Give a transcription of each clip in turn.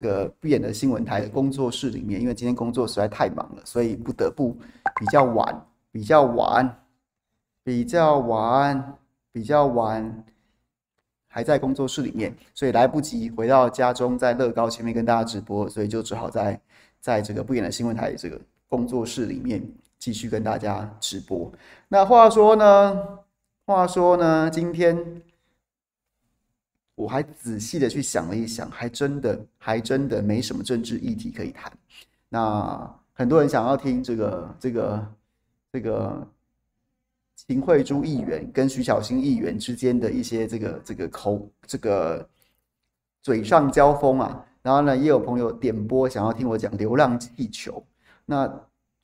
个不演的新闻台的工作室里面，因为今天工作实在太忙了，所以不得不比较晚，比较晚，比较晚，比较晚，还在工作室里面，所以来不及回到家中，在乐高前面跟大家直播，所以就只好在在这个不演的新闻台这个工作室里面继续跟大家直播。那话说呢，话说呢，今天。我还仔细的去想了一想，还真的还真的没什么政治议题可以谈。那很多人想要听这个这个这个秦慧珠议员跟徐巧芯议员之间的一些这个这个口这个嘴上交锋啊，然后呢，也有朋友点播想要听我讲流浪气球。那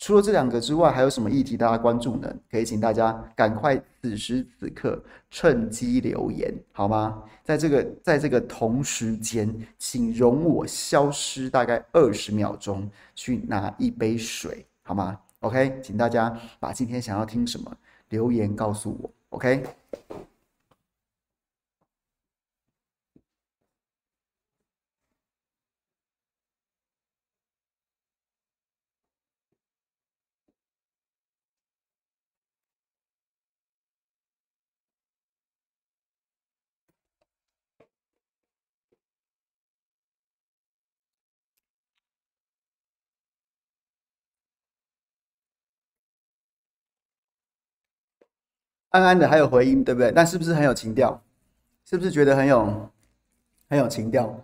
除了这两个之外，还有什么议题大家关注呢？可以请大家赶快此时此刻趁机留言，好吗？在这个在这个同时间，请容我消失大概二十秒钟，去拿一杯水，好吗？OK，请大家把今天想要听什么留言告诉我，OK。安安的还有回音，对不对？但是不是很有情调？是不是觉得很有很有情调？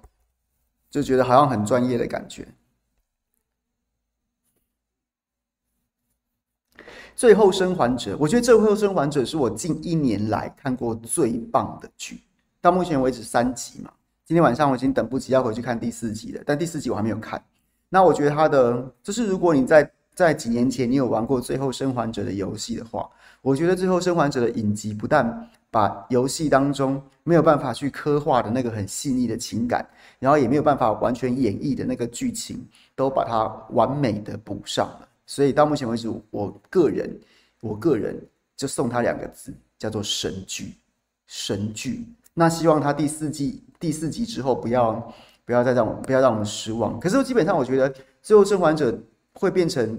就觉得好像很专业的感觉。最后生还者，我觉得最后生还者是我近一年来看过最棒的剧，到目前为止三集嘛。今天晚上我已经等不及要回去看第四集了，但第四集我还没有看。那我觉得他的就是，如果你在在几年前你有玩过《最后生还者》的游戏的话。我觉得《最后生还者》的影集不但把游戏当中没有办法去刻画的那个很细腻的情感，然后也没有办法完全演绎的那个剧情，都把它完美的补上了。所以到目前为止，我个人，我个人就送他两个字，叫做神剧，神剧。那希望他第四季第四集之后不要不要再让我不要让我们失望。可是基本上，我觉得《最后生还者》会变成。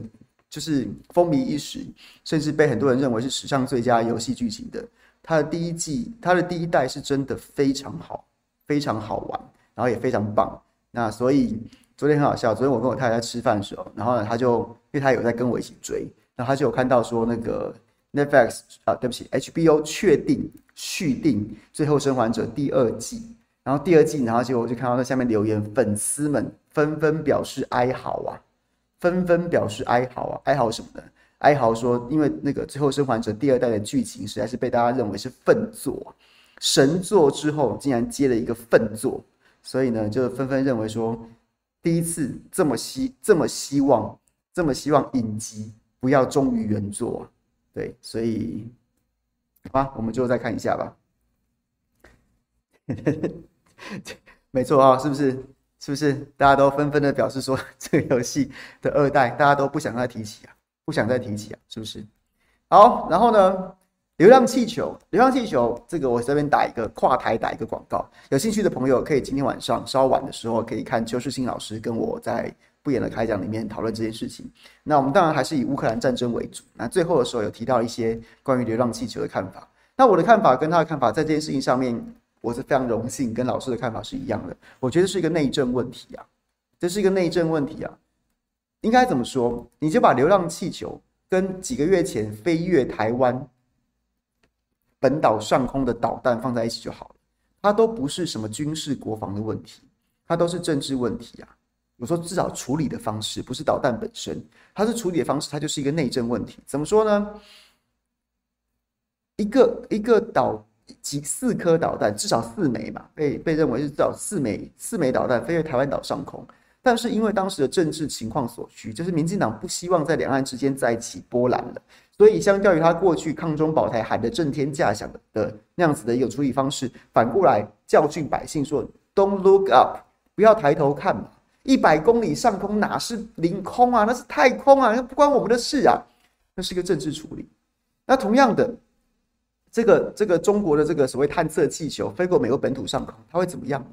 就是风靡一时，甚至被很多人认为是史上最佳游戏剧情的。它的第一季，它的第一代是真的非常好，非常好玩，然后也非常棒。那所以昨天很好笑，昨天我跟我太太吃饭的时候，然后呢，他就因为他有在跟我一起追，然后他就有看到说那个 Netflix 啊，对不起，HBO 确定续订《最后生还者》第二季，然后第二季，然后结果我就看到在下面留言，粉丝们纷纷表示哀嚎啊。纷纷表示哀嚎啊，哀嚎什么呢？哀嚎说，因为那个《最后生还者》第二代的剧情实在是被大家认为是粪作，神作之后竟然接了一个粪作，所以呢，就纷纷认为说，第一次这么希这么希望这么希望影集不要忠于原作，对，所以好吧，我们就再看一下吧。没错啊，是不是？是不是大家都纷纷的表示说，这个游戏的二代大家都不想再提起啊，不想再提起啊，是不是？好，然后呢，流浪气球，流浪气球，这个我这边打一个跨台打一个广告，有兴趣的朋友可以今天晚上稍晚的时候可以看邱世新老师跟我在不演的开讲里面讨论这件事情。那我们当然还是以乌克兰战争为主。那最后的时候有提到一些关于流浪气球的看法。那我的看法跟他的看法在这件事情上面。我是非常荣幸，跟老师的看法是一样的。我觉得是一个内政问题啊，这是一个内政问题啊。应该怎么说？你就把流浪气球跟几个月前飞越台湾本岛上空的导弹放在一起就好了。它都不是什么军事国防的问题，它都是政治问题啊。我说至少处理的方式不是导弹本身，它是处理的方式，它就是一个内政问题。怎么说呢？一个一个岛。几四颗导弹，至少四枚嘛，被被认为是至少四枚四枚导弹飞越台湾岛上空。但是因为当时的政治情况所需，就是民进党不希望在两岸之间再起波澜了，所以相较于他过去抗中保台喊得震天价响的那样子的一个处理方式，反过来教训百姓说：“Don't look up，不要抬头看嘛，一百公里上空哪是领空啊，那是太空啊，那不关我们的事啊，那是一个政治处理。”那同样的。这个这个中国的这个所谓探测气球飞过美国本土上空，它会怎么样？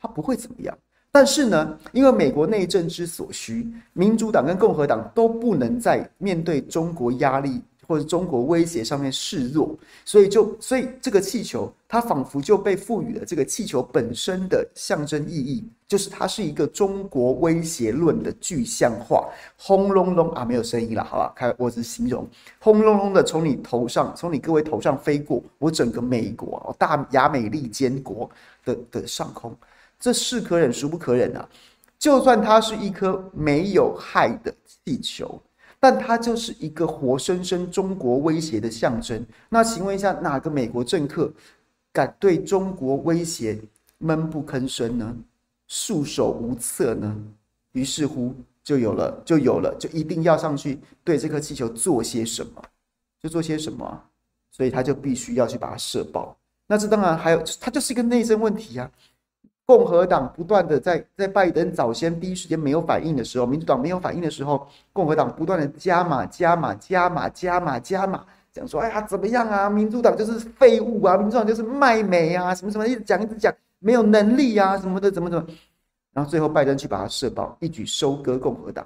它不会怎么样。但是呢，因为美国内政之所需，民主党跟共和党都不能在面对中国压力或者中国威胁上面示弱，所以就所以这个气球它仿佛就被赋予了这个气球本身的象征意义，就是它是一个中国威胁论的具象化，轰隆隆啊，没有声音了，好吧，开我只是形容，轰隆隆的从你头上，从你各位头上飞过，我整个美国大亚美利坚国的的上空。这是可忍，孰不可忍啊！就算它是一颗没有害的气球，但它就是一个活生生中国威胁的象征。那请问一下，哪个美国政客敢对中国威胁闷不吭声呢？束手无策呢？于是乎，就有了，就有了，就一定要上去对这颗气球做些什么，就做些什么，所以他就必须要去把它射爆。那这当然还有，它就是一个内政问题啊。共和党不断的在在拜登早先第一时间没有反应的时候，民主党没有反应的时候，共和党不断的加码加码加码加码加码，讲说哎呀怎么样啊？民主党就是废物啊，民主党就是卖美啊，什么什么一直讲一直讲，没有能力啊什么的怎么怎么，然后最后拜登去把它射爆，一举收割共和党，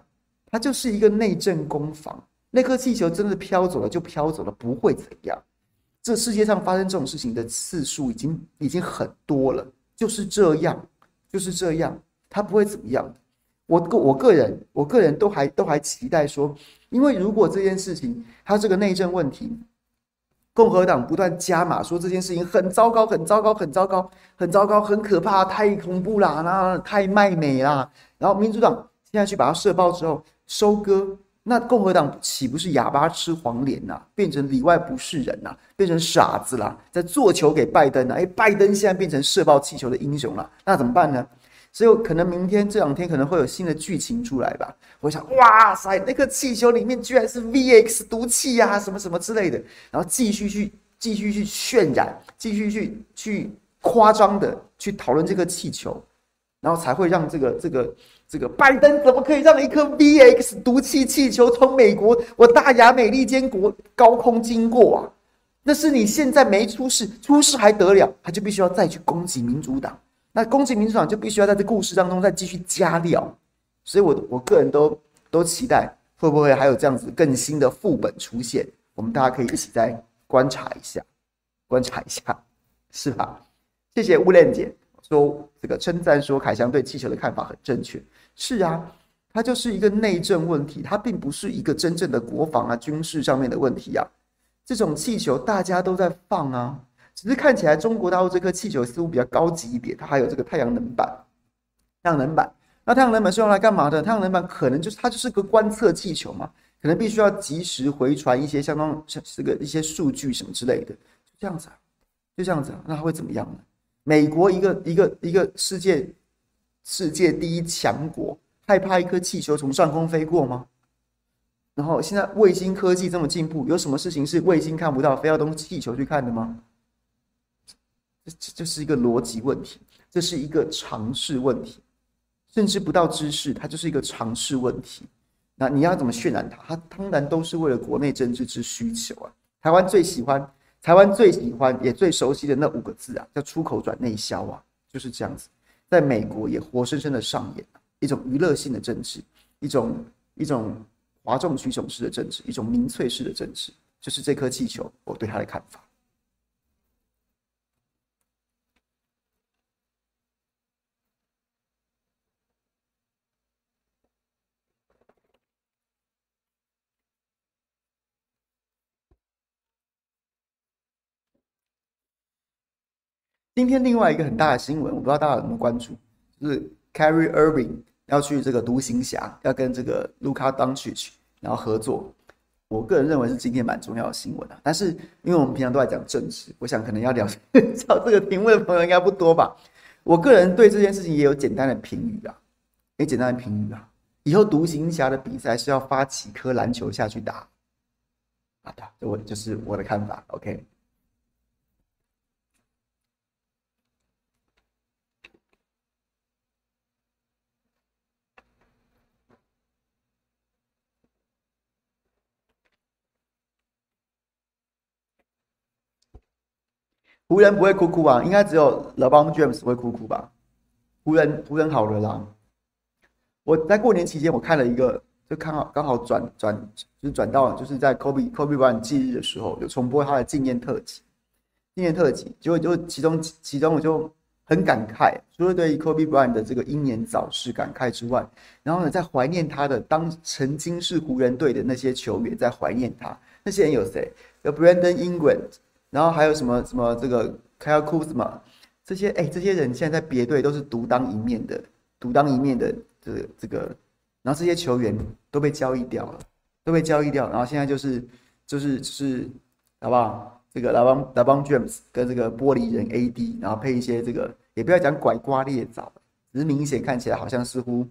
它就是一个内政攻防。那颗气球真的飘走了就飘走了，不会怎样。这世界上发生这种事情的次数已经已经很多了。就是这样，就是这样，他不会怎么样。我个我个人，我个人都还都还期待说，因为如果这件事情他这个内政问题，共和党不断加码说这件事情很糟糕，很糟糕，很糟糕，很糟糕，很可怕，太恐怖啦，那太卖美啦。然后民主党现在去把它射爆之后收割。那共和党岂不是哑巴吃黄连呐、变成里外不是人呐、变成傻子啦，在做球给拜登呢、啊？哎，拜登现在变成射爆气球的英雄了，那怎么办呢？所以可能明天这两天可能会有新的剧情出来吧。我想，哇塞，那个气球里面居然是 VX 毒气呀、什么什么之类的，然后继续去继续去渲染，继续去去夸张的去讨论这个气球，然后才会让这个这个。这个拜登怎么可以让一颗 VX 毒气气球从美国我大亚美利坚国高空经过啊？那是你现在没出事，出事还得了？他就必须要再去攻击民主党，那攻击民主党就必须要在这故事当中再继续加料。所以我，我个人都都期待会不会还有这样子更新的副本出现，我们大家可以一起再观察一下，观察一下，是吧？谢谢乌莲姐说这个称赞说凯翔对气球的看法很正确。是啊，它就是一个内政问题，它并不是一个真正的国防啊、军事上面的问题啊。这种气球大家都在放啊，只是看起来中国大陆这颗气球似乎比较高级一点，它还有这个太阳能板。太阳能板，那太阳能板是用来干嘛的？太阳能板可能就是它就是个观测气球嘛，可能必须要及时回传一些相当像这个一些数据什么之类的，就这样子啊，就这样子啊，那它会怎么样呢？美国一个一个一个世界。世界第一强国害怕一颗气球从上空飞过吗？然后现在卫星科技这么进步，有什么事情是卫星看不到，非要东气球去看的吗？这这是一个逻辑问题，这是一个常识问题，甚至不到知识，它就是一个常识问题。那你要怎么渲染它？它当然都是为了国内政治之需求啊。台湾最喜欢，台湾最喜欢也最熟悉的那五个字啊，叫出口转内销啊，就是这样子。在美国也活生生的上演一种娱乐性的政治，一种一种哗众取宠式的政治，一种民粹式的政治，就是这颗气球，我对它的看法。今天另外一个很大的新闻，我不知道大家有没有关注，就是 Kyrie Irving 要去这个独行侠，要跟这个 Luka Doncic 然后合作。我个人认为是今天蛮重要的新闻啊。但是因为我们平常都在讲政治，我想可能要聊 找这个题目的朋友应该不多吧。我个人对这件事情也有简单的评语啊，也简单的评语啊。以后独行侠的比赛是要发几颗篮球下去打？好的，这我就是我的看法。OK。湖人不会哭哭啊，应该只有 LeBron James 会哭哭吧？湖人湖人好了啦。我在过年期间，我看了一个，就看好刚好转转，就是转到就是在 Kobe Kobe Bryant 忌日的时候，有重播他的纪念特辑，纪念特辑，结果就其中其中我就很感慨，除了对 Kobe Bryant 的这个英年早逝感慨之外，然后呢，在怀念他的当曾经是湖人队的那些球员，在怀念他，那些人有谁？有 Brandon Ingram，然后还有什么什么这个 Kyle Kuzma，这些哎，这些人现在在别队都是独当一面的，独当一面的。这个这个，然后这些球员都被交易掉了，都被交易掉，然后现在就是就是就是，好不好？这个 LeBron James 跟这个玻璃人 AD，然后配一些这个，也不要讲拐瓜裂枣，只是明显看起来好像似乎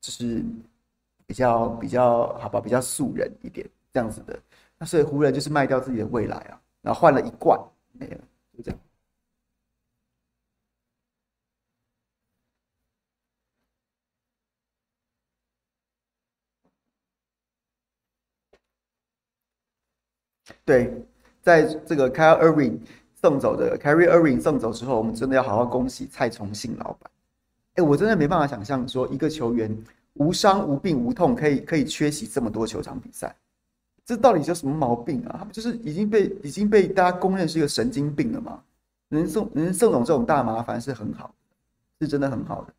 就是比较比较好吧，比较素人一点这样子的。那所以湖人就是卖掉自己的未来啊，然后换了一罐没了，就这样。对，在这个 Kyrie Irving 送走的 Kyrie Irving 送走之后，我们真的要好好恭喜蔡崇信老板。哎，我真的没办法想象说一个球员无伤无病无痛可以可以缺席这么多球场比赛，这到底是什么毛病啊？他们就是已经被已经被大家公认是一个神经病了吗？能送能送走这种大麻烦是很好，是真的很好的。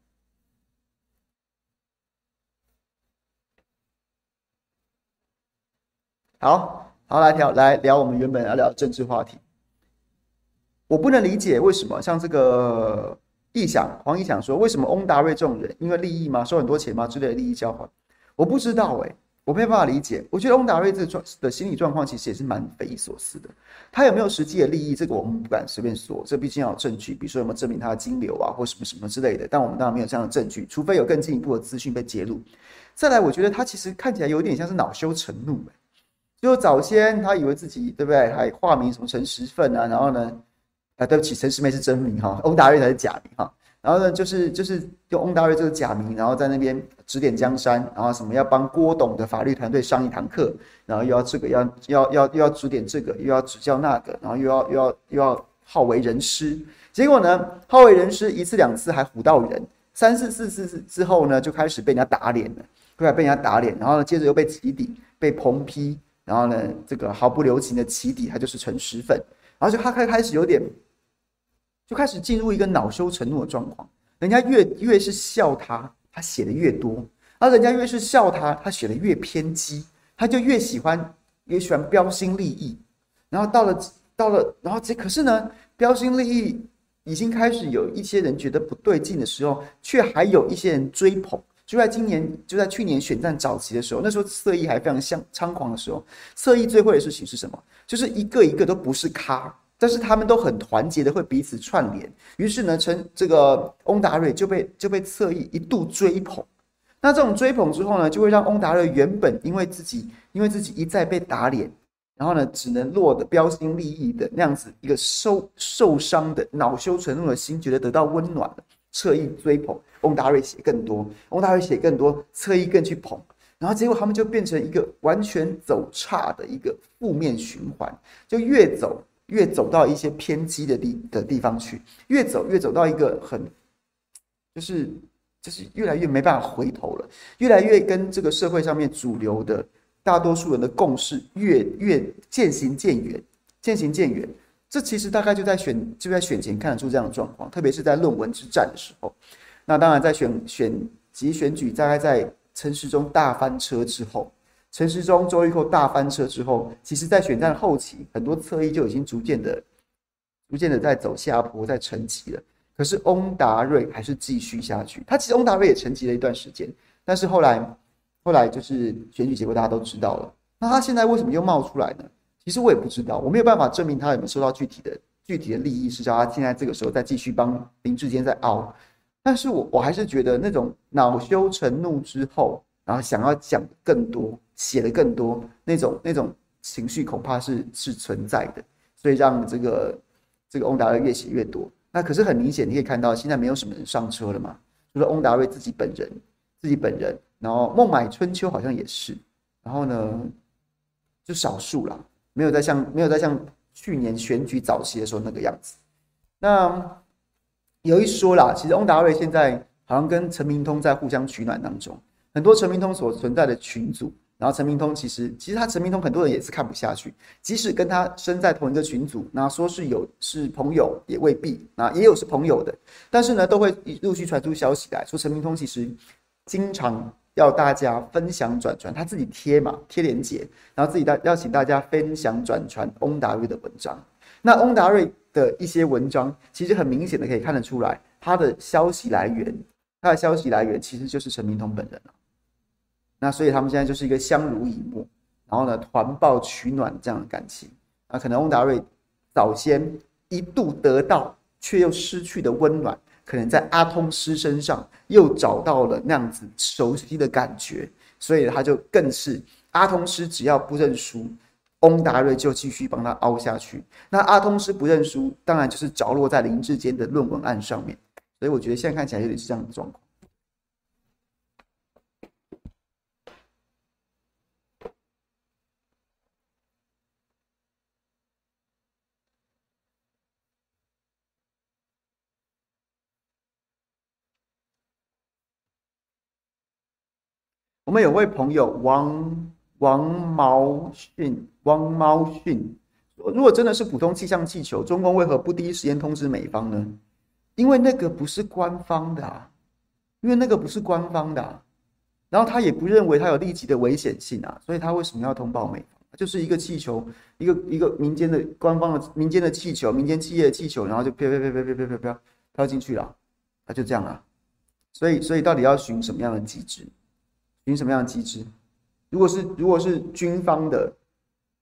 好。好，来聊来聊我们原本要聊的政治话题。我不能理解为什么像这个义响黄义响说，为什么翁达瑞这种人，因为利益吗？收很多钱吗？之类的利益交换，我不知道哎、我没办法理解。我觉得翁达瑞这状的心理状况其实也是蛮匪夷所思的。他有没有实际的利益？这个我们不敢随便说，这毕竟要有证据，比如说有没有证明他的金流啊，或什么什么之类的。但我们当然没有这样的证据，除非有更进一步的资讯被揭露。再来，我觉得他其实看起来有点像是恼羞成怒、就早先他以为自己对不对，还化名什么陈时奋啊，然后呢，啊对不起，陈时妹是真名哈，翁达瑞才是假名哈，然后呢就是就是用翁大瑞这个假名，然后在那边指点江山，然后什么要帮郭董的法律团队上一堂课，然后又要这个要要要又要指点这个，又要指教那个，然后又要又要又要好为人师，结果呢好为人师一次两次还唬到人，三四次四次之后呢就开始被人家打脸了，后来被人家打脸，然后呢接着又被起底被抨批。然后呢，这个毫不留情的起底，他就是陈石粉，然后就他开开始有点，就开始进入一个恼羞成怒的状况。人家越越是笑他，他写的越多；而人家越是笑他，他写的越偏激，他就越喜欢越喜欢标新立异。然后到了到了，然后这可是呢，标新立异已经开始有一些人觉得不对劲的时候，却还有一些人追捧。就在今年，就在去年选战早期的时候，那时候侧翼还非常相猖狂的时候，侧翼最会的事情是什么？就是一个一个都不是咖，但是他们都很团结的，会彼此串联。于是呢，成这个翁达瑞就被就被侧翼一度追捧。那这种追捧之后呢，就会让翁达瑞原本因为自己因为自己一再被打脸，然后呢，只能落得标新立异的那样子一个受受伤的恼羞成怒的心，觉得得到温暖了。侧翼追捧翁达瑞写更多，翁达瑞写更多，侧翼更去捧，然后结果他们就变成一个完全走岔的一个负面循环，就越走越走到一些偏激的地的地方去，越走越走到一个很，就是就是越来越没办法回头了，越来越跟这个社会上面主流的大多数人的共识越越渐行渐远，渐行渐远。这其实大概就在选就在选前看得出这样的状况，特别是在论文之战的时候。那当然，在选选及选举，大概在陈时中大翻车之后，陈时中周玉蔻大翻车之后，其实在选战后期，很多侧翼就已经逐渐的、逐渐的在走下坡，在沉寂了。可是翁达瑞还是继续下去。他其实翁达瑞也沉寂了一段时间，但是后来，后来就是选举结果大家都知道了。那他现在为什么又冒出来呢？其实我也不知道，我没有办法证明他有没有收到具体的具体的利益，是叫他现在这个时候再继续帮林志坚在凹。但是我我还是觉得那种恼羞成怒之后，然后想要讲更多、写的更多那种那种情绪，恐怕是是存在的，所以让这个这个翁达瑞越写越多。那可是很明显，你可以看到现在没有什么人上车了嘛，除了翁达瑞自己本人，自己本人，然后孟买春秋好像也是，然后呢，就少数了。没有再像没有再像去年选举早期的时候那个样子。那有一说啦，其实翁达瑞现在好像跟陈明通在互相取暖当中，很多陈明通所存在的群组，然后陈明通其实其实他陈明通很多人也是看不下去，即使跟他身在同一个群组，那说是有是朋友也未必，那也有是朋友的，但是呢都会陆续传出消息来说陈明通其实经常要大家分享转传，他自己贴嘛贴链接，然后自己大邀请大家分享转传翁达瑞的文章，那翁达瑞。的一些文章，其实很明显的可以看得出来，他的消息来源，他的消息来源其实就是陈明通本人了。那所以他们现在就是一个相濡以沫，然后呢团抱取暖这样的感情。那可能翁达瑞早先一度得到却又失去的温暖，可能在阿通师身上又找到了那样子熟悉的感觉，所以他就更是阿通师只要不认输。翁达瑞就继续帮他凹下去。那阿通师不认输，当然就是着落在林志坚的论文案上面。所以我觉得现在看起来有点是这样的状况。我们有位朋友王。王毛训，王毛训，如果真的是普通气象气球，中共为何不第一时间通知美方呢？因为那个不是官方的啊，因为那个不是官方的啊，然后他也不认为它有立即的危险性啊，所以他为什么要通报美方？就是一个气球，一个一个民间的官方的民间的气球，民间企业的气球，然后就飘飘飘飘飘飘飘飘飘进去了，他就这样啊，所以所以到底要循什么样的机制？循什么样的机制？如果是如果是军方的，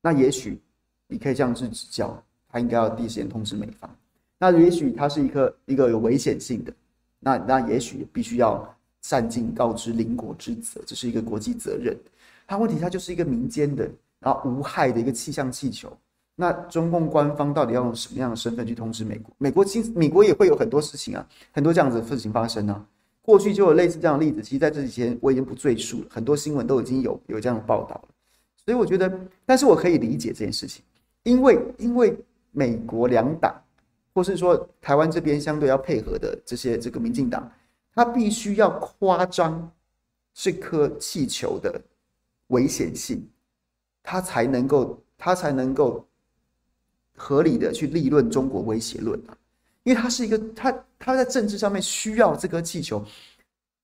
那也许你可以这样去指教，他应该要第一时间通知美方。那也许他是一个一个有危险性的，那那也许必须要善尽告知邻国之责，这是一个国际责任。他问题他就是一个民间的，然后无害的一个气象气球。那中共官方到底要用什么样的身份去通知美国？美国其美国也会有很多事情啊，很多这样子的事情发生啊。过去就有类似这样的例子，其实在这几天我已经不赘述了，很多新闻都已经有有这样的报道了。所以我觉得，但是我可以理解这件事情，因为因为美国两党，或是说台湾这边相对要配合的这些这个民进党，他必须要夸张这颗气球的危险性，他才能够他才能够合理的去立论中国威胁论啊。因为他是一个，他他在政治上面需要这颗气球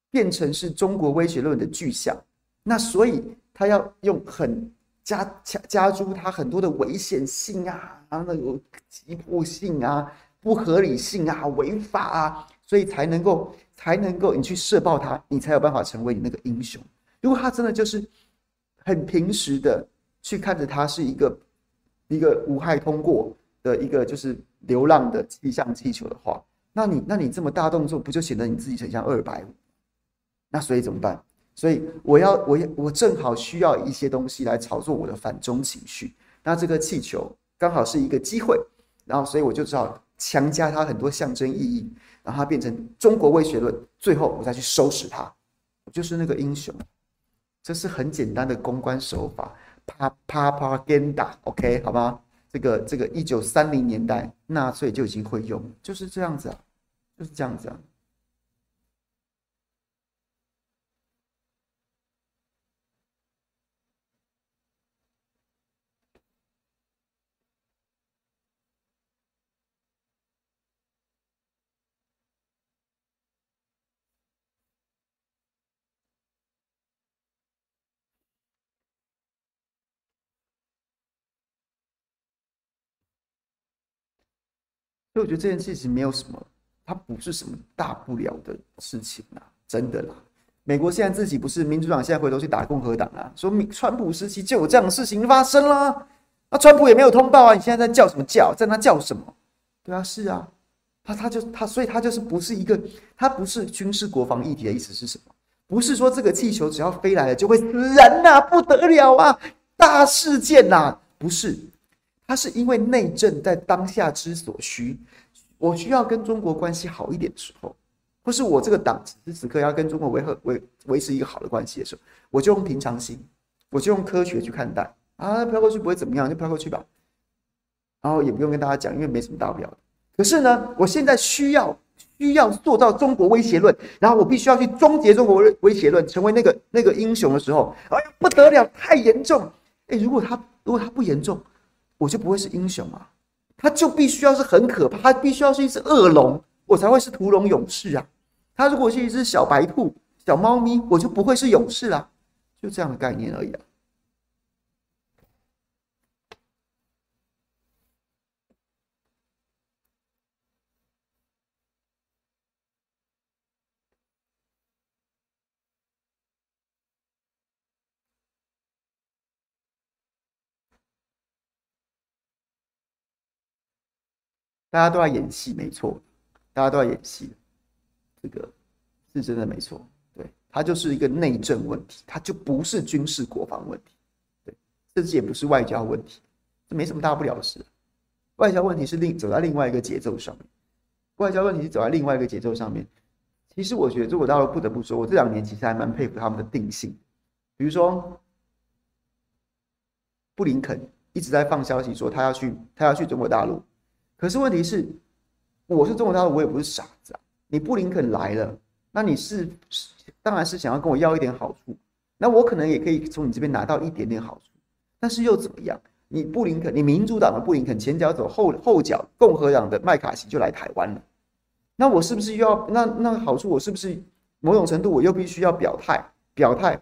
变成是中国威胁论的具象，那所以他要用很加加加诸他很多的危险性啊，然后有急迫性啊、不合理性啊、违法啊，所以才能够才能够你去射爆他，你才有办法成为你那个英雄。如果他真的就是很平时的去看着他是一个一个无害通过的一个就是。流浪的气象气球的话，那你那你这么大动作，不就显得你自己很像二百五？那所以怎么办？所以我要我我正好需要一些东西来炒作我的反中情绪。那这个气球刚好是一个机会，然后所以我就只好强加它很多象征意义，让它变成中国威胁论，最后我再去收拾它，我就是那个英雄。这是很简单的公关手法，啪啪啪 Propaganda，OK，好吗？这个这个一九三零年代纳粹就已经会用，就是这样子啊，就是这样子啊。所以我觉得这件事情没有什么，它不是什么大不了的事情啊，真的啦。美国现在自己不是民主党，现在回头去打共和党啊，说明川普时期就有这样的事情发生啦。那川普也没有通报啊，你现在在叫什么叫？在那叫什么？对啊，是啊，他他就他，所以他就是不是一个，他不是军事国防议题的意思是什么？不是说这个气球只要飞来了就会死人呐、啊，不得了啊，大事件呐、啊，不是。他是因为内政在当下之所需，我需要跟中国关系好一点的时候，或是我这个党此时此刻要跟中国维和维维持一个好的关系的时候，我就用平常心，我就用科学去看待啊，飘过去不会怎么样，就飘过去吧，然后也不用跟大家讲，因为没什么大不了的。可是呢，我现在需要需要塑造中国威胁论，然后我必须要去终结中国威胁论，成为那个那个英雄的时候，哎呀不得了，太严重！哎，如果他如果他不严重，我就不会是英雄啊，他就必须要是很可怕，他必须要是一只恶龙，我才会是屠龙勇士啊。他如果是一只小白兔、小猫咪，我就不会是勇士啊，就这样的概念而已啊。大家都在演戏，没错，大家都在演戏，这个是真的没错。对，它就是一个内政问题，它就不是军事国防问题，对，甚至也不是外交问题，这没什么大不了的事。外交问题是另走在另外一个节奏上面，外交问题是走在另外一个节奏上面。其实我觉得中国大陆不得不说，我这两年其实还蛮佩服他们的定性。比如说，布林肯一直在放消息说他要去，他要去中国大陆。可是问题是，我是中国大陆，我也不是傻子啊。你布林肯来了，那你是当然是想要跟我要一点好处，那我可能也可以从你这边拿到一点点好处，但是又怎么样？你布林肯，你民主党的布林肯前脚走后后脚，共和党的麦卡锡就来台湾了，那我是不是又要那那个好处？我是不是某种程度我又必须要表态表态？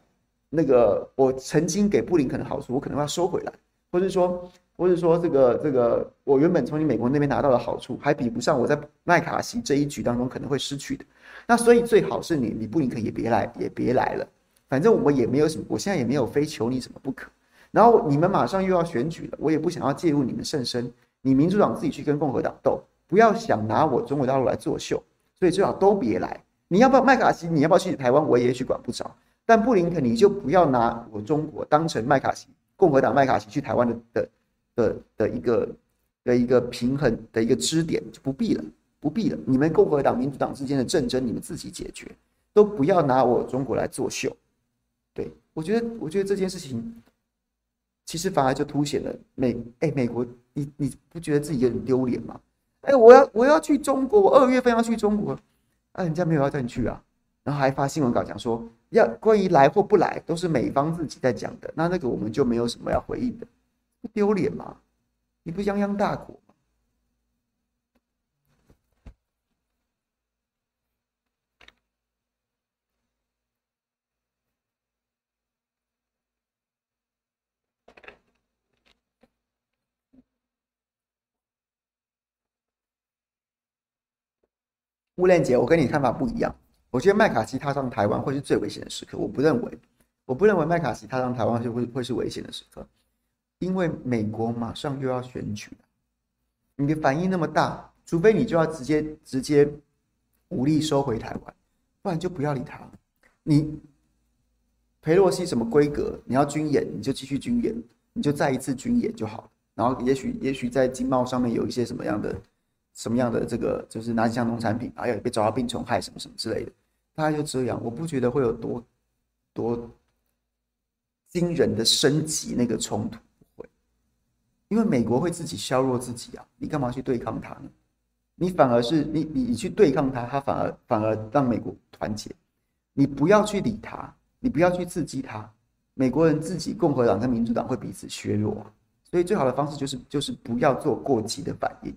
那个我曾经给布林肯的好处，我可能要收回来，或者说。或者说，这个这个，我原本从你美国那边拿到的好处，还比不上我在麦卡锡这一局当中可能会失去的。那所以最好是你，你布林肯也别来，也别来了。反正我也没有什么，我现在也没有非求你什么不可。然后你们马上又要选举了，我也不想要介入你们甚深。你民主党自己去跟共和党斗，不要想拿我中国大陆来作秀。所以最好都别来。你要不要麦卡锡？你要不要去台湾？我也许管不着。但布林肯，你就不要拿我中国当成麦卡锡，共和党麦卡锡去台湾的的。的的一个的一个平衡的一个支点就不必了，不必了。你们共和党、民主党之间的战争，你们自己解决，都不要拿我中国来作秀。对，我觉得，我觉得这件事情其实反而就凸显了美哎，美国，你你不觉得自己有点丢脸吗？哎，我要我要去中国，我二月份要去中国，啊，人家没有要带你去啊，然后还发新闻稿讲说，要关于来或不来都是美方自己在讲的，那那个我们就没有什么要回应的。不丢脸吗？你不泱泱大国吗？乌链姐，我跟你看法不一样。我觉得麦卡锡踏上台湾会是最危险的时刻。我不认为，我不认为麦卡锡踏上台湾就会会是危险的时刻。因为美国马上又要选举了，你的反应那么大，除非你就要直接直接武力收回台湾，不然就不要理他。你裴洛西什么规格？你要军演你就继续军演，你就再一次军演就好了。然后也许也许在经贸上面有一些什么样的什么样的这个就是哪几项农产品，还要被找到病虫害什么什么之类的，大概就这样。我不觉得会有多多惊人的升级那个冲突。因为美国会自己削弱自己啊，你干嘛去对抗他呢？你反而是你你你去对抗他，他反而反而让美国团结。你不要去理他，你不要去刺激他。美国人自己，共和党跟民主党会彼此削弱。所以最好的方式就是就是不要做过激的反应，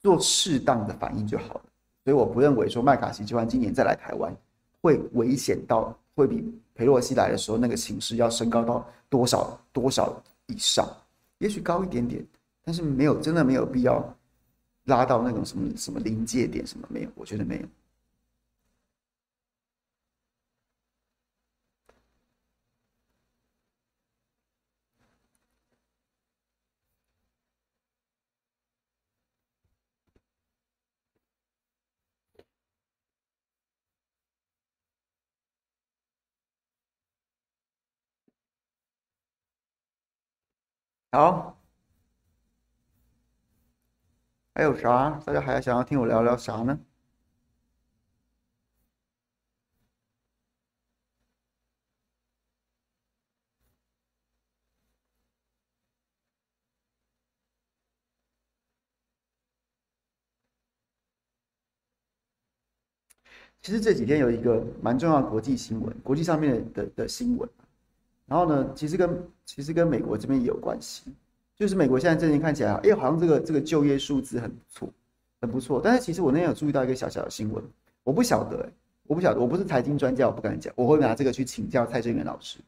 做适当的反应就好了。所以我不认为说麦卡锡就算今年再来台湾，会危险到会比佩洛西来的时候那个形势要升高到多少多少以上。也许高一点点，但是没有，真的没有必要拉到那种什么什么临界点，什么没有，我觉得没有。好，还有啥？大家还想要听我聊聊啥呢？其实这几天有一个蛮重要的国际新闻，国际上面的的，的新闻。然后呢，其实跟其实跟美国这边也有关系，就是美国现在最近看起来，哎，好像这个这个就业数字很不错，很不错。但是其实我那天有注意到一个小小的新闻，我不晓得，我不晓得，我不是财经专家，我不敢讲，我会拿这个去请教蔡正元老师。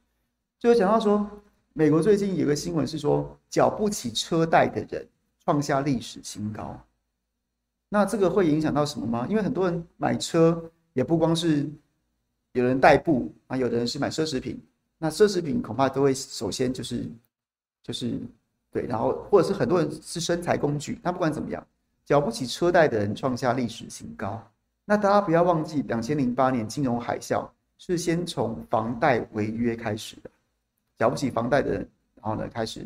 就讲到说，美国最近有个新闻是说，缴不起车贷的人创下历史新高。那这个会影响到什么吗？因为很多人买车也不光是有人代步啊，有的人是买奢侈品。那奢侈品恐怕都会首先就是就是对，然后或者是很多人是生财工具。那不管怎么样，缴不起车贷的人创下历史新高。那大家不要忘记，两千零八年金融海啸是先从房贷违约开始的。缴不起房贷的人，然后呢开始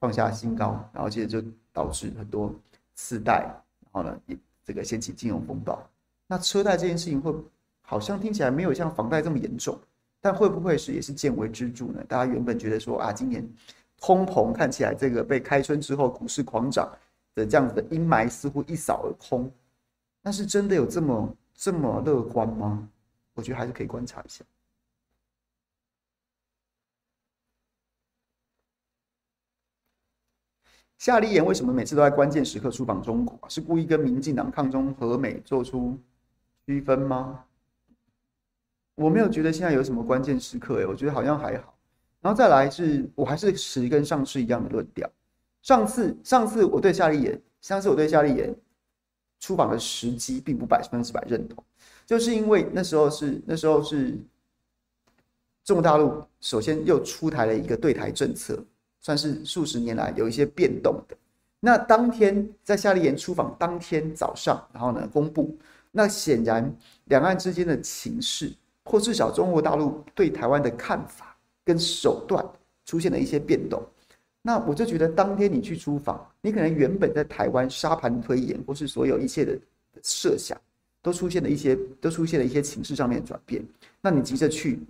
创下新高，然后接着就导致很多次贷，然后呢也这个掀起金融风暴。那车贷这件事情会好像听起来没有像房贷这么严重，但会不会是也是见微知著呢？大家原本觉得说啊，今年通膨看起来这个被开春之后股市狂涨的这样子的阴霾似乎一扫而空，但是真的有这么这么乐观吗？我觉得还是可以观察一下。夏立言为什么每次都在关键时刻出访中国？是故意跟民进党抗中和美做出区分吗？我没有觉得现在有什么关键时刻，哎，我觉得好像还好。然后再来是，我还是持跟上次一样的论调。上次，上次我对夏立言，上次我对夏立言出访的时机并不百分之百认同，就是因为那时候是那时候是中国大陆首先又出台了一个对台政策。算是数十年来有一些变动的。那当天在夏立言出访当天早上，然后呢公布，那显然两岸之间的情势，或至少中国大陆对台湾的看法跟手段出现了一些变动。那我就觉得当天你去出访，你可能原本在台湾沙盘推演，或是所有一切的设想，都出现了一些，都出现了一些情势上面的转变。那你急着去，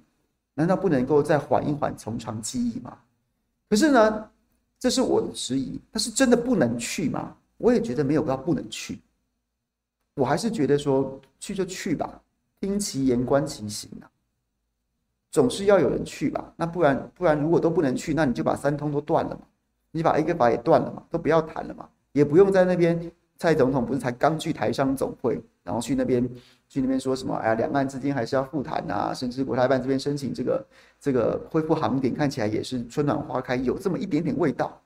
难道不能够再缓一缓，从长计议吗？可是呢，这是我的质疑。他是真的不能去吗？我也觉得没有到不能去。我还是觉得说去就去吧，听其言观其行啊。总是要有人去吧。那不然不然，如果都不能去，那你就把三通都断了嘛，你把 A 跟法也断了嘛，都不要谈了嘛，也不用在那边。蔡总统不是才刚去台商总会，然后去那边。去那边说什么？哎呀，两岸之间还是要复谈呐，甚至国台办这边申请这个这个恢复航点，看起来也是春暖花开，有这么一点点味道。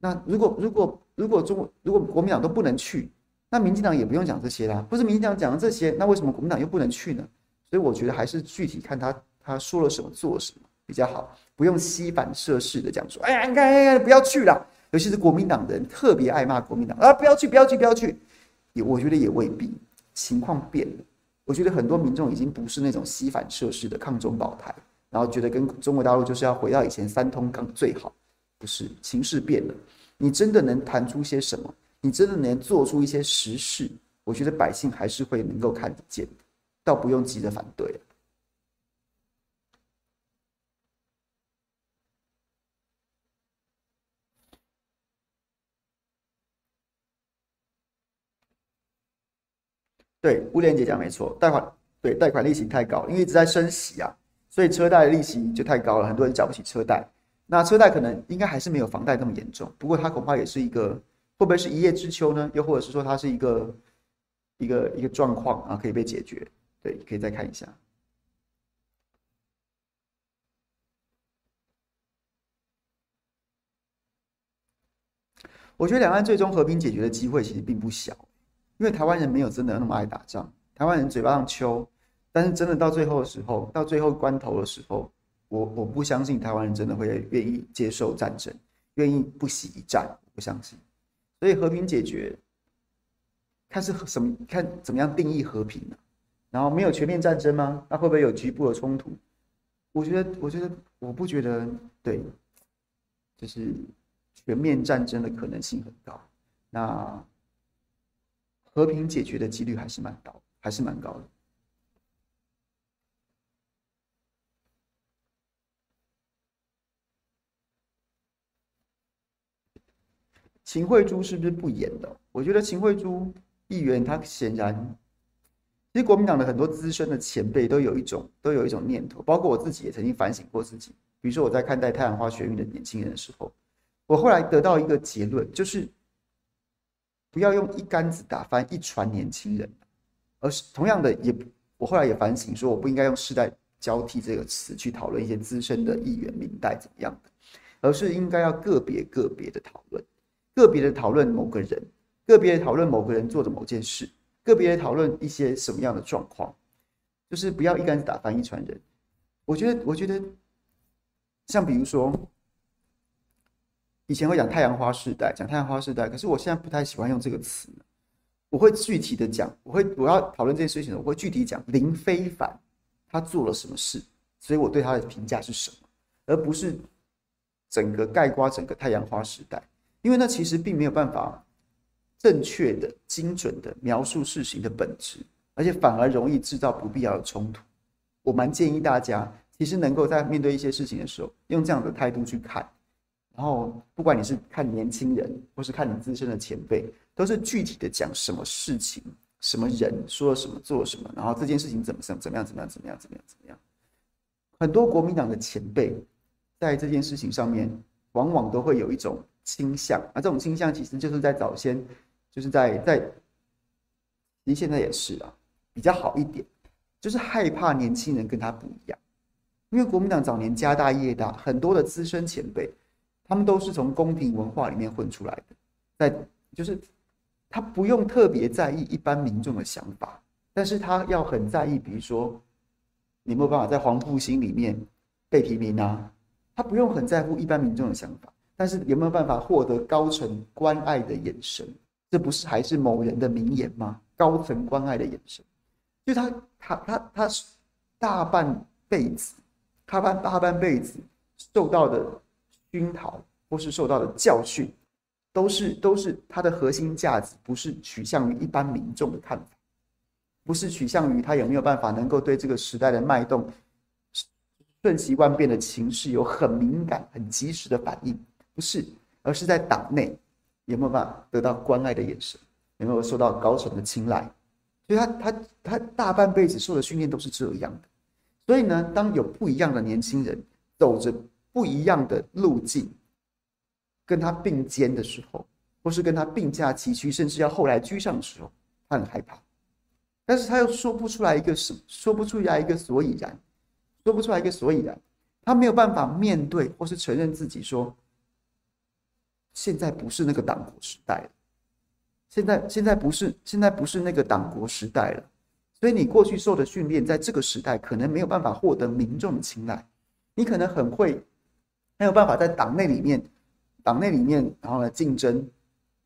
那如果如果如果中如果国民党都不能去，那民进党也不用讲这些啦。不是民进党讲的这些，那为什么国民党又不能去呢？所以我觉得还是具体看他他说了什么做什么比较好，不用携反射式的讲说，哎呀，你看，哎呀，不要去了。尤其是国民党的人特别爱骂国民党啊，不要去，不要去，不要去。也我觉得也未必，情况变了。我觉得很多民众已经不是那种西反射式的抗中保台，然后觉得跟中国大陆就是要回到以前三通刚最好，不是，情势变了，你真的能谈出些什么？你真的能做出一些实事？我觉得百姓还是会能够看得见的，倒不用急着反对。对，吴莲姐讲没错，贷款对贷款利息太高，因为一直在升息啊，所以车贷利息就太高了，很多人缴不起车贷。那车贷可能应该还是没有房贷那么严重，不过它恐怕也是一个会不会是一叶知秋呢？又或者是说它是一个一个一个状况啊，可以被解决？对，可以再看一下。我觉得两岸最终和平解决的机会其实并不小。因为台湾人没有真的那么爱打仗，台湾人嘴巴上秋，但是真的到最后的时候，到最后关头的时候，我我不相信台湾人真的会愿意接受战争，愿意不惜一战，我不相信。所以和平解决，看是什么，看怎么样定义和平呢？然后没有全面战争吗？那会不会有局部的冲突？我觉得，我觉得，我不觉得，对，就是全面战争的可能性很高。那。和平解决的几率还是蛮高，还是蛮高的。秦慧珠是不是不演的？我觉得秦慧珠议员她显然，其实国民党的很多资深的前辈都有一种都有一种念头，包括我自己也曾经反省过自己。比如说我在看待太阳花学运的年轻人的时候，我后来得到一个结论，就是不要用一竿子打翻一船年轻人，而是同样的也，我后来也反省说，我不应该用世代交替这个词去讨论一些资深的议员民代怎么样的，而是应该要个别个别的讨论，个别的讨论某个人，个别的讨论某个人做的某件事。个别的讨论一些什么样的状况，就是不要一竿子打翻一船人。我觉得，我觉得，像比如说，以前会讲太阳花世代，讲太阳花世代，可是我现在不太喜欢用这个词。我会具体的讲，我会我要讨论这件事情，我会具体讲林非凡他做了什么事，所以我对他的评价是什么，而不是整个概括整个太阳花时代，因为那其实并没有办法。正确的、精准的描述事情的本质，而且反而容易制造不必要的冲突。我蛮建议大家，其实能够在面对一些事情的时候，用这样的态度去看。然后，不管你是看年轻人，或是看你资深的前辈，都是具体的讲什么事情、什么人说了什么、做了什么，然后这件事情怎么怎怎么样、怎么样、怎么样、怎么样、怎么样。很多国民党的前辈在这件事情上面，往往都会有一种倾向，啊这种倾向其实就是在早先。就是在在，其实现在也是啊，比较好一点，就是害怕年轻人跟他不一样，因为国民党早年家大业大，很多的资深前辈，他们都是从宫廷文化里面混出来的，在就是他不用特别在意一般民众的想法，但是他要很在意，比如说你没有办法在黄复兴里面被提名啊？他不用很在乎一般民众的想法，但是有没有办法获得高层关爱的眼神？这不是还是某人的名言吗？高层关爱的眼神，就他他他他大半辈子，他半大半辈子受到的熏陶或是受到的教训，都是都是他的核心价值，不是取向于一般民众的看法，不是取向于他有没有办法能够对这个时代的脉动、瞬息万变的情势有很敏感、很及时的反应，不是，而是在党内。有没有办法得到关爱的眼神？有没有受到高层的青睐？所以他他他大半辈子受的训练都是这样的。所以呢，当有不一样的年轻人走着不一样的路径，跟他并肩的时候，或是跟他并驾齐驱，甚至要后来居上的时候，他很害怕。但是他又说不出来一个什，说不出来一个所以然，说不出来一个所以然，他没有办法面对或是承认自己说。现在不是那个党国时代了，现在现在不是现在不是那个党国时代了，所以你过去受的训练，在这个时代可能没有办法获得民众的青睐，你可能很会没有办法在党内里面，党内里面然后来竞争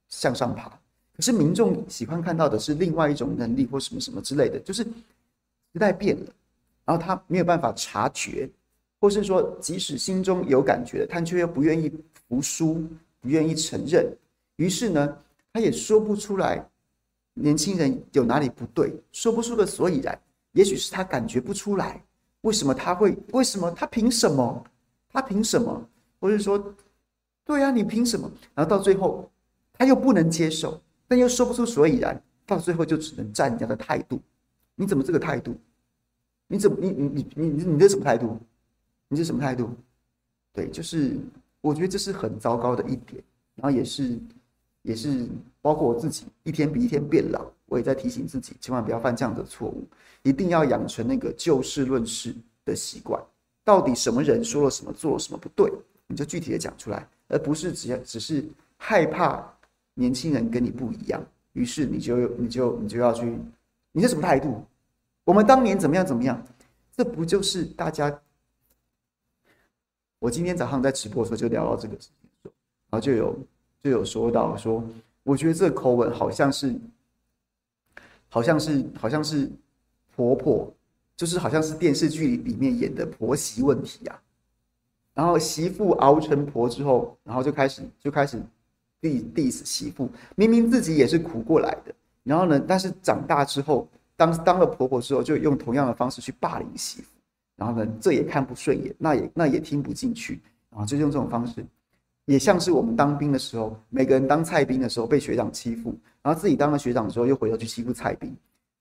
向上爬，可是民众喜欢看到的是另外一种能力或什么什么之类的，就是时代变了，然后他没有办法察觉，或是说即使心中有感觉，他却又不愿意服输。不愿意承认，于是呢，他也说不出来，年轻人有哪里不对，说不出个所以然。也许是他感觉不出来，为什么他会？为什么他凭什么？他凭什么？或者说，对呀，你凭什么？然后到最后，他又不能接受，但又说不出所以然，到最后就只能站人家的态度。你怎么这个态度？你怎么你你你你你这什么态度？你这什么态度？对，就是。我觉得这是很糟糕的一点，然后也是，也是包括我自己一天比一天变老，我也在提醒自己，千万不要犯这样的错误，一定要养成那个就事论事的习惯。到底什么人说了什么，做了什么不对，你就具体的讲出来，而不是只要只是害怕年轻人跟你不一样，于是你就你就你就要去，你是什么态度？我们当年怎么样怎么样？这不就是大家？我今天早上在直播的时候就聊到这个事情，然后就有就有说到说，我觉得这个口吻好像是，好像是好像是婆婆，就是好像是电视剧里面演的婆媳问题啊。然后媳妇熬成婆之后，然后就开始就开始 diss 媳妇，明明自己也是苦过来的。然后呢，但是长大之后，当当了婆婆之后，就用同样的方式去霸凌媳妇。然后呢，这也看不顺眼，那也那也听不进去，然后就用这种方式，也像是我们当兵的时候，每个人当菜兵的时候被学长欺负，然后自己当了学长之后又回头去欺负菜兵，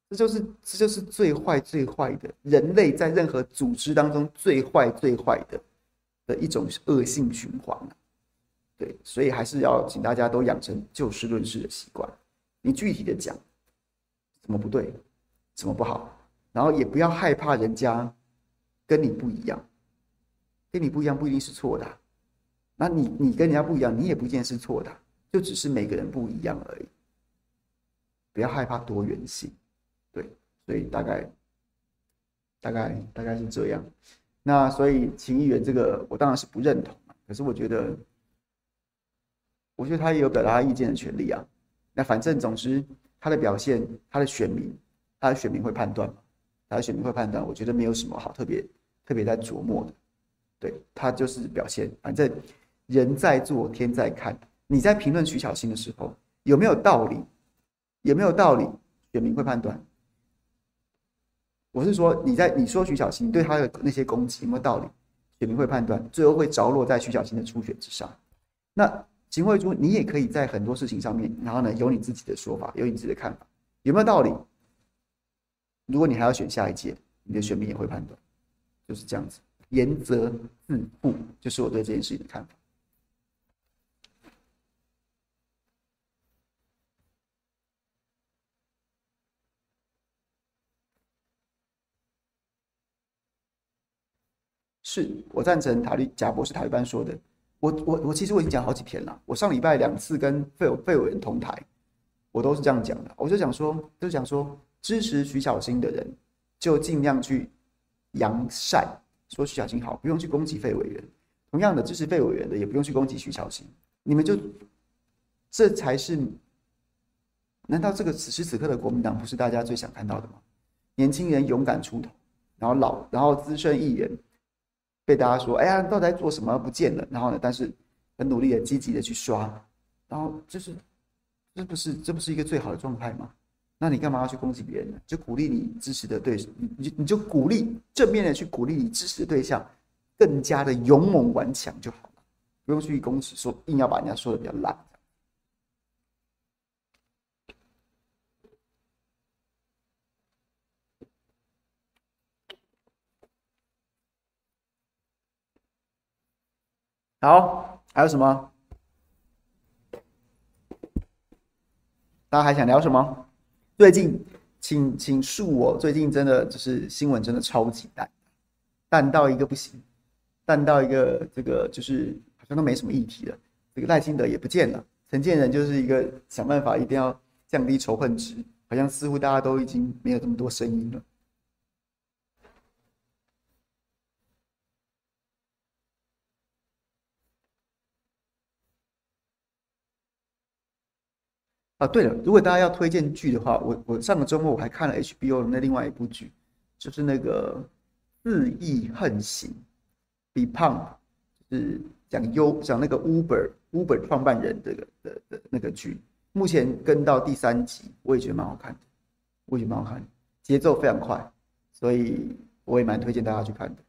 这就是这就是最坏最坏的人类在任何组织当中最坏最坏的的一种恶性循环。对，所以还是要请大家都养成就事论事的习惯。你具体的讲，怎么不对，怎么不好，然后也不要害怕人家跟你不一样，跟你不一样不一定是错的。那你你跟人家不一样，你也不一定是错的，就只是每个人不一样而已。不要害怕多元性，对，所以大概大概大概是这样。那所以秦议员这个，我当然是不认同，可是我觉得。我觉得他也有表达意见的权利啊。那反正总之，他的表现，他的选民，他的选民会判断？他的选民会判断。我觉得没有什么好特别特别在琢磨的。对，他就是表现，反正人在做，天在看。你在评论徐小新的时候有没有道理？有没有道理？选民会判断。我是说，你在你说徐小新对他的那些攻击有没有道理？选民会判断，最后会着落在徐小新的初选之上。那。秦慧珠，你也可以在很多事情上面，然后呢，有你自己的说法，有你自己的看法，有没有道理？如果你还要选下一届，你的选民也会判断，就是这样子，言则自负，就是我对这件事情的看法。是我赞成塔利贾博士塔利班说的。我我我其实我已经讲好几天了。我上礼拜两次跟费费委员同台，我都是这样讲的。我就讲说，就讲说，支持徐小新的人就尽量去扬善，说徐巧芯好，不用去攻击费委员。同样的，支持费委员的也不用去攻击徐巧芯。你们就这才是？难道这个此时此刻的国民党不是大家最想看到的吗？年轻人勇敢出头，然后老然后资深议员。被大家说，哎呀，到底在做什么？不见了。然后呢？但是很努力的、积极的去刷，然后就是，这不是这不是一个最好的状态吗？那你干嘛要去攻击别人呢？就鼓励你支持的对，你你就鼓励正面的去鼓励你支持的对象，更加的勇猛顽强就好了，不用去攻击，说硬要把人家说的比较烂。好，还有什么？大家还想聊什么？最近，请请恕我，最近真的就是新闻真的超级淡，淡到一个不行，淡到一个这个就是好像都没什么议题了。这个赖清德也不见了，陈建仁就是一个想办法一定要降低仇恨值，好像似乎大家都已经没有这么多声音了。啊，对了，如果大家要推荐剧的话，我我上个周末我还看了 HBO 的那另外一部剧，就是那个《恣意横行》，be 胖是讲优讲那个 Uber Uber 创办人这个的的那个剧，目前跟到第三集，我也觉得蛮好看的，我也觉得蛮好看的，节奏非常快，所以我也蛮推荐大家去看的。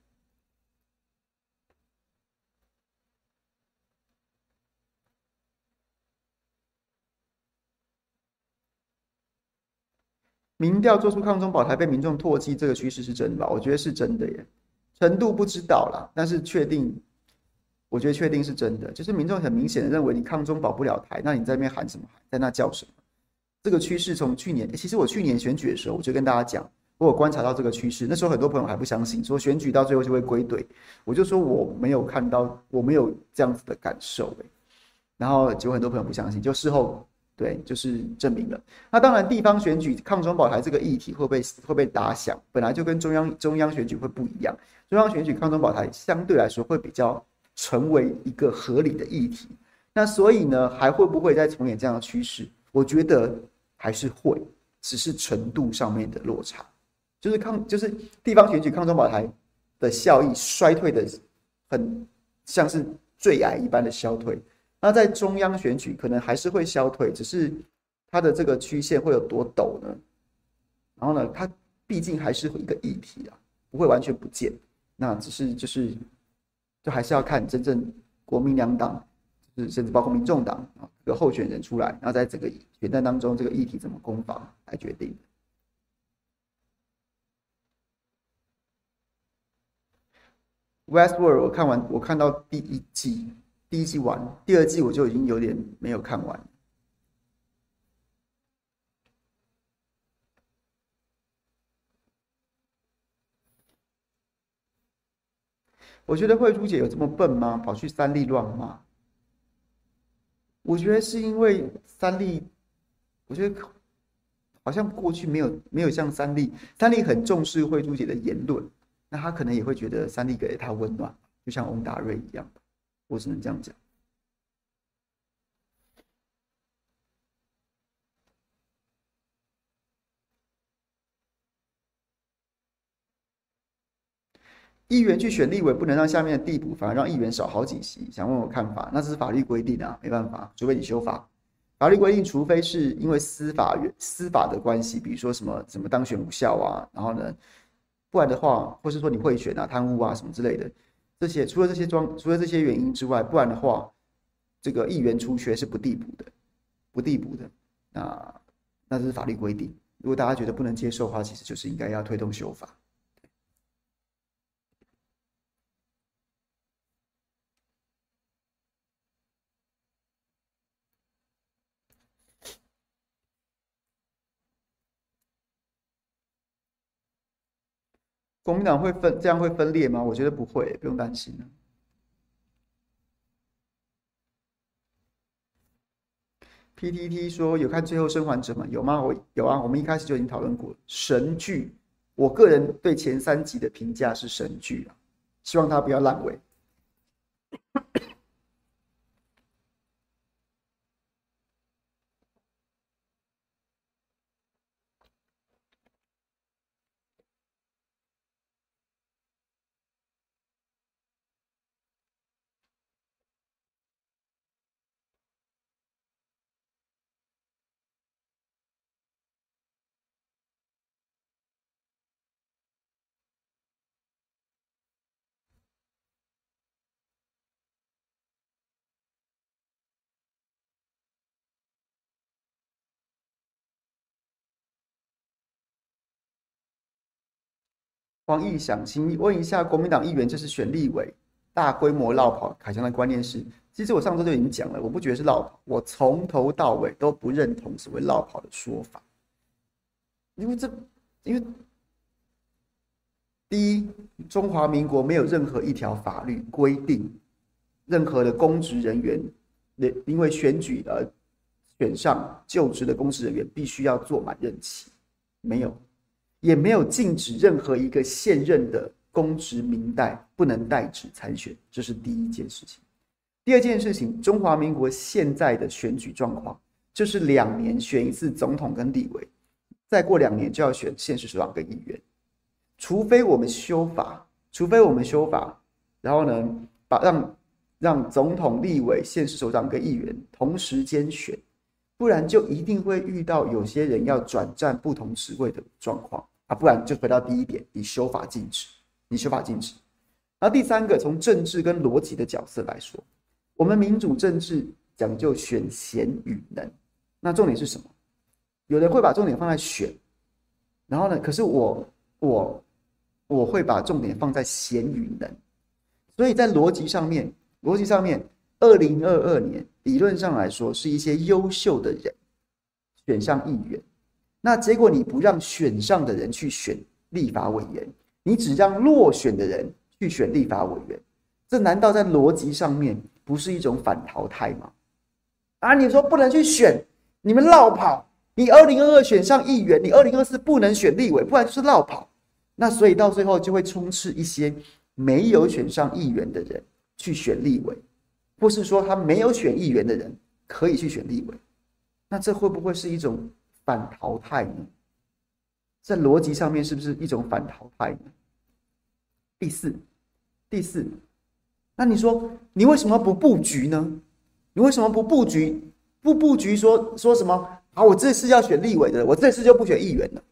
民调做出抗中保台被民众唾弃，这个趋势是真的吧？我觉得是真的耶，程度不知道啦，但是确定，我觉得确定是真的。就是民众很明显的认为你抗中保不了台，那你在那边喊什么？在那叫什么？这个趋势从去年，其实我去年选举的时候，我就跟大家讲，我有观察到这个趋势。那时候很多朋友还不相信，说选举到最后就会归队，我就说我没有看到，我没有这样子的感受。然后结果很多朋友不相信，就事后。对，就是证明了。那当然，地方选举抗中保台这个议题会被会被打响，本来就跟中央中央选举会不一样。中央选举抗中保台相对来说会比较成为一个合理的议题。那所以呢，还会不会再重演这样的趋势？我觉得还是会，只是程度上面的落差。就是抗，就是地方选举抗中保台的效益衰退的很像是坠崖一般的消退。那在中央选举可能还是会消退，只是它的这个曲线会有多陡呢？然后呢，它毕竟还是一个议题啊，不会完全不见。那只是就是，就还是要看真正国民两党，就是甚至包括民众党有，个候选人出来，然后在整个选战当中，这个议题怎么攻防来决定。Westworld，我看完，我看到第一季，第一季完，第二季我就已经有点没有看完。我觉得慧珠姐有这么笨吗？跑去三立乱骂？我觉得是因为三立，我觉得好像过去没有没有像三立，三立很重视慧珠姐的言论，那他可能也会觉得三立给了他温暖，就像翁达瑞一样，我只能这样讲。议员去选立委，不能让下面的递补，反而让议员少好几席。想问我看法，那这是法律规定啊，没办法，除非你修法。法律规定，除非是因为司法司法的关系，比如说什么什么当选无效啊，然后呢，不然的话，或是说你贿选啊、贪污啊什么之类的，这些除了这些装，除了这些原因之外，不然的话，这个议员出缺是不递补的，不递补的。那那这是法律规定。如果大家觉得不能接受的话，其实就是应该要推动修法。国民党会分这样会分裂吗？我觉得不会，不用担心。PTT 说有看《最后生还者》吗？有吗？我有啊，我们一开始就已经讨论过神剧。我个人对前三集的评价是神剧啊，希望它不要烂尾。黄义想请问一下，国民党议员这是选立委大规模落跑，凯强的观念是，其实我上周就已经讲了，我不觉得是落跑，我从头到尾都不认同所谓落跑的说法，因为这，因为第一，中华民国没有任何一条法律规定，任何的公职人员，因为选举而选上就职的公职人员必须要坐满任期，没有。也没有禁止任何一个现任的公职民代不能代职参选，这是第一件事情。第二件事情，中华民国现在的选举状况就是两年选一次总统跟立委，再过两年就要选县市首长跟议员。除非我们修法，除非我们修法，然后呢，把让让总统、立委、县市首长跟议员同时间选，不然就一定会遇到有些人要转战不同职位的状况。不然就回到第一点，你修法禁止，你修法禁止。然后第三个，从政治跟逻辑的角色来说，我们民主政治讲究选贤与能，那重点是什么？有人会把重点放在选，然后呢，可是我我我会把重点放在贤与能，所以在逻辑上面，逻辑上面，二零二二年理论上来说，是一些优秀的人选上议员。那结果你不让选上的人去选立法委员，你只让落选的人去选立法委员，这难道在逻辑上面不是一种反淘汰吗？啊，你说不能去选，你们落跑，你二零二二选上议员，你二零二四不能选立委，不然就是落跑。那所以到最后就会充斥一些没有选上议员的人去选立委，或是说他没有选议员的人可以去选立委，那这会不会是一种？反淘汰呢，在逻辑上面是不是一种反淘汰呢？第四，第四，那你说你为什么不布局呢？你为什么不布局？不布局说说什么？啊，我这次要选立委的，我这次就不选议员了。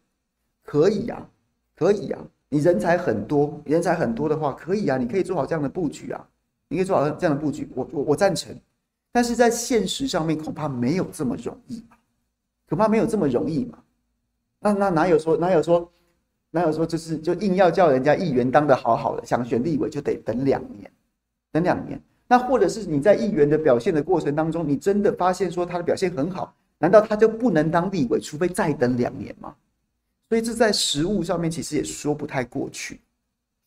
可以呀，可以呀，你人才很多，人才很多的话，可以呀，你可以做好这样的布局啊，你可以做好这样的布局，我我我赞成。但是在现实上面，恐怕没有这么容易。恐怕没有这么容易嘛？那那哪有说哪有说哪有说就是就硬要叫人家议员当得好好的，想选立委就得等两年，等两年。那或者是你在议员的表现的过程当中，你真的发现说他的表现很好，难道他就不能当立委，除非再等两年吗？所以这在实务上面其实也说不太过去，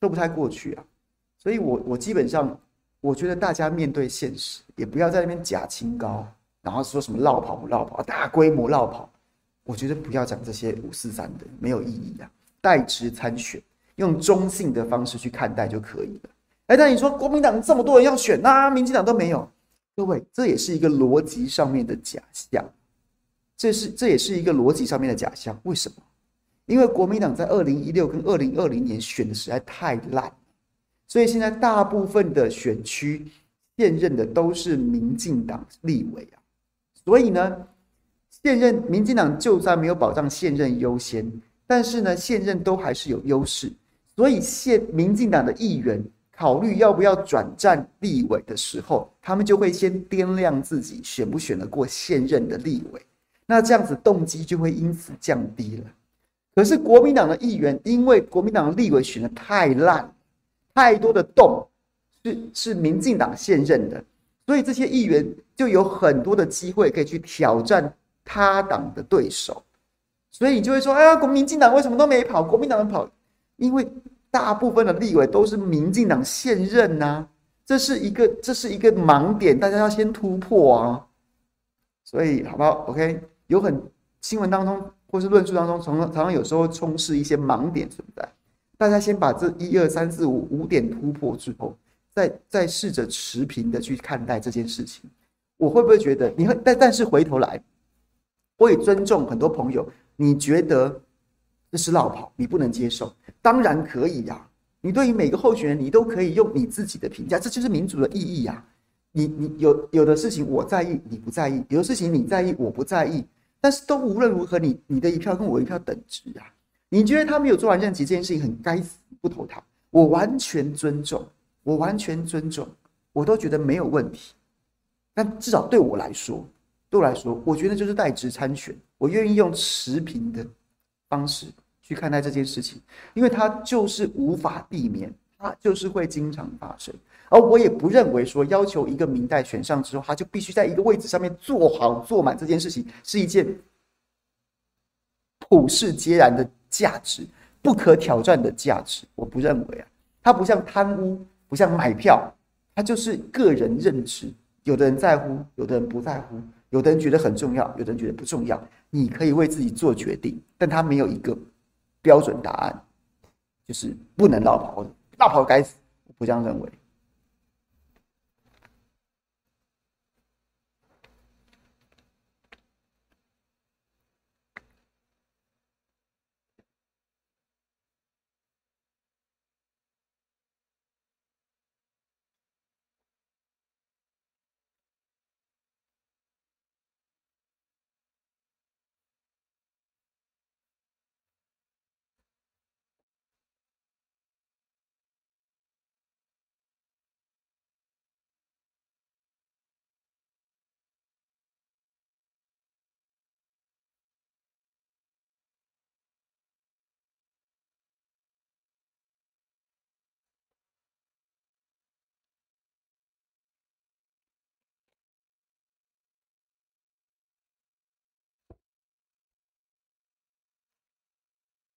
说不太过去啊。所以我我基本上我觉得大家面对现实，也不要在那边假清高，然后说什么落跑不落跑，大规模落跑，我觉得不要讲这些五四三的，没有意义啊。代职参选，用中性的方式去看待就可以了。哎，但你说国民党这么多人要选，那民进党都没有，各位，这也是一个逻辑上面的假象，这是这也是一个逻辑上面的假象。为什么？因为国民党在二零一六跟二零二零年选的实在太烂，所以现在大部分的选区现任的都是民进党立委啊，所以呢，现任民进党就算没有保障现任优先，但是呢，现任都还是有优势，所以现民进党的议员。考虑要不要转战立委的时候，他们就会先掂量自己选不选得过现任的立委，那这样子动机就会因此降低了。可是国民党的议员，因为国民党的立委选得太烂，太多的洞是是民进党现任的，所以这些议员就有很多的机会可以去挑战他党的对手，所以你就会说：哎呀，国民进党为什么都没跑？国民党能跑，因为。大部分的立委都是民进党现任呐、这是一个这是一个盲点，大家要先突破啊。所以好不好？OK，有很新闻当中或是论述当中，常常常常有时候充斥一些盲点存在。大家先把这一二三四五五点突破之后，再再试着持平的去看待这件事情。我会不会觉得你会？但但是回头来，我也尊重很多朋友，你觉得？这是落跑，你不能接受，当然可以呀、你对于每个候选人，你都可以用你自己的评价，这就是民主的意义呀、你你有有的事情我在意，你不在意；有的事情你在意，我不在意。但是都无论如何，你你的一票跟我一票等值啊。你觉得他没有做完任期这件事情很该死，不投他，我完全尊重，我完全尊重，我都觉得没有问题。但至少对我来说，对我来说，我觉得就是代职参选，我愿意用持平的方式。去看待这件事情，因为它就是无法避免，它就是会经常发生。而我也不认为说要求一个民代选上之后，他就必须在一个位置上面做好做满这件事情，是一件普世皆然的价值，不可挑战的价值。我不认为啊，它不像贪污，不像买票，它就是个人认知。有的人在乎，有的人不在乎，有的人觉得很重要，有的人觉得不重要。你可以为自己做决定，但他没有一个。标准答案就是不能落跑，落跑该死，我不这样认为。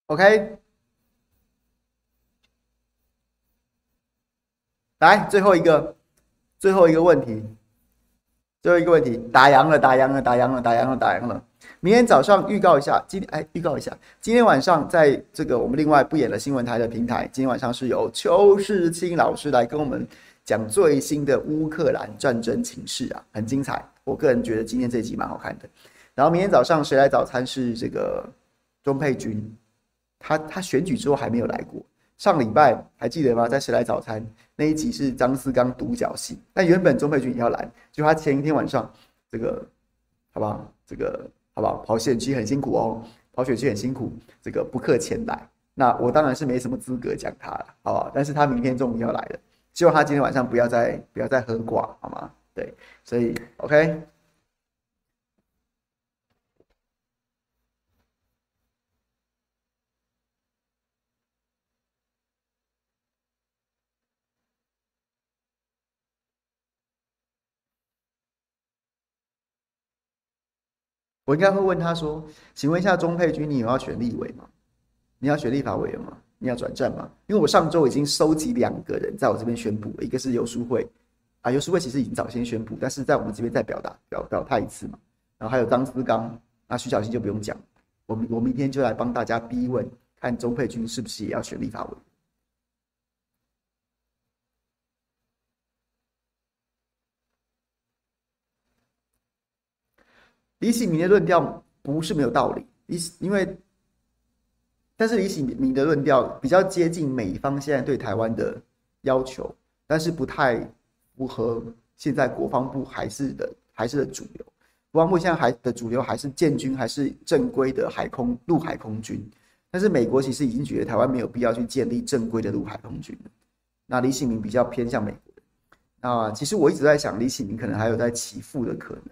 OK，来最后一个，最后一个问题，最后一个问题，打烊了，打烊了，打烊了，打烊了，打烊了。明天早上预告一下，今哎，预告一下，今天晚上在这个我们另外不演了新闻台的平台，今天晚上是由邱世清老师来跟我们讲最新的乌克兰战争情势啊，很精彩。我个人觉得今天这集蛮好看的。然后明天早上谁来早餐是这个钟佩君。他他选举之后还没有来过，上礼拜还记得吗？在《谁来早餐》那一集是张思刚独角戏，但原本钟佩君也要来，就他前一天晚上，这个好不好？这个好不好？跑选区很辛苦哦，跑选区很辛苦，这个不客前来。那我当然是没什么资格讲他了，好不好？但是他明天中午要来了，希望他今天晚上不要再不要再喝挂，好吗？对，所以 OK。我应该会问他说：“请问一下钟佩君，你有要选立委吗？你要选立法委员吗？你要转战吗？”因为我上周已经收集两个人在我这边宣布了，一个是游淑慧啊，游淑慧其实已经早先宣布，但是在我们这边再表达表表态一次嘛。然后还有张思刚，那徐小新就不用讲，我们我明天就来帮大家逼问，看钟佩君是不是也要选立法委。李喜明的论调不是没有道理，李因为，但是李喜明的论调比较接近美方现在对台湾的要求，但是不太符合现在国防部还是的还是的主流。国防部现在还的主流还是建军，还是正规的海空陆海空军，但是美国其实已经觉得台湾没有必要去建立正规的陆海空军。那李喜明比较偏向美国，那其实我一直在想，李喜明可能还有在起复的可能。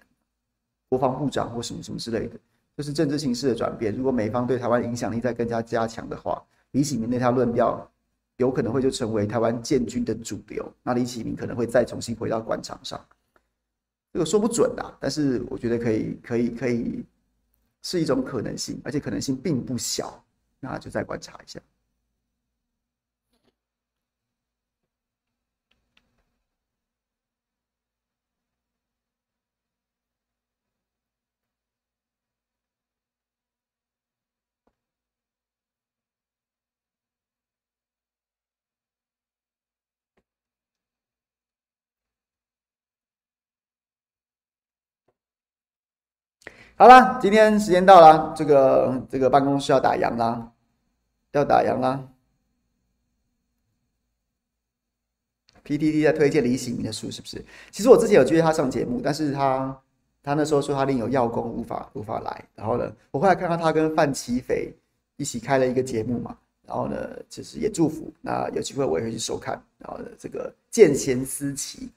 国防部长或什么什么之类的，就是政治形势的转变。如果美方对台湾影响力再更加加强的话，李启明那条论调有可能会就成为台湾建军的主流。那李启明可能会再重新回到官场上，这个说不准的，但是我觉得可以，可以，可以是一种可能性，而且可能性并不小。那就再观察一下。好了，今天时间到了，这个这个办公室要打烊啦，要打烊啦。PTT 在推荐李喜明的书，是不是？其实我之前有约他上节目，但是他他那时候说他另有要工，无法无法来。然后呢，我后来看到他跟范琪斐一起开了一个节目嘛，然后呢，就是也祝福。那有机会我也会去收看。然后呢，这个见贤思齐。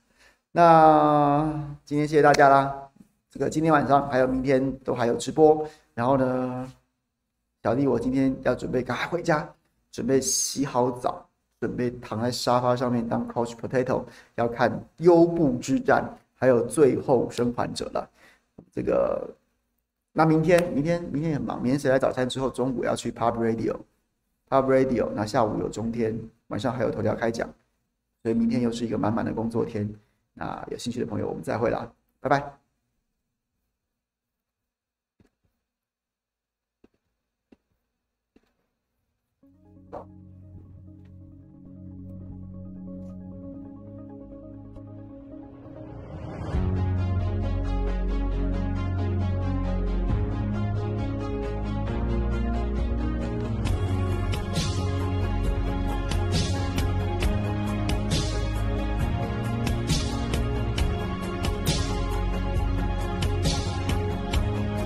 那今天谢谢大家啦。这个今天晚上还有明天都还有直播，然后呢，小弟我今天要准备赶快回家，准备洗好澡，准备躺在沙发上面当 couch potato，要看优步之战，还有最后生还者了。这个，那明天明天明天很忙，明天谁来早餐之后，中午要去 pub radio，pub radio，那下午有中天，晚上还有头条开讲，所以明天又是一个满满的工作天。那有兴趣的朋友，我们再会啦，拜拜。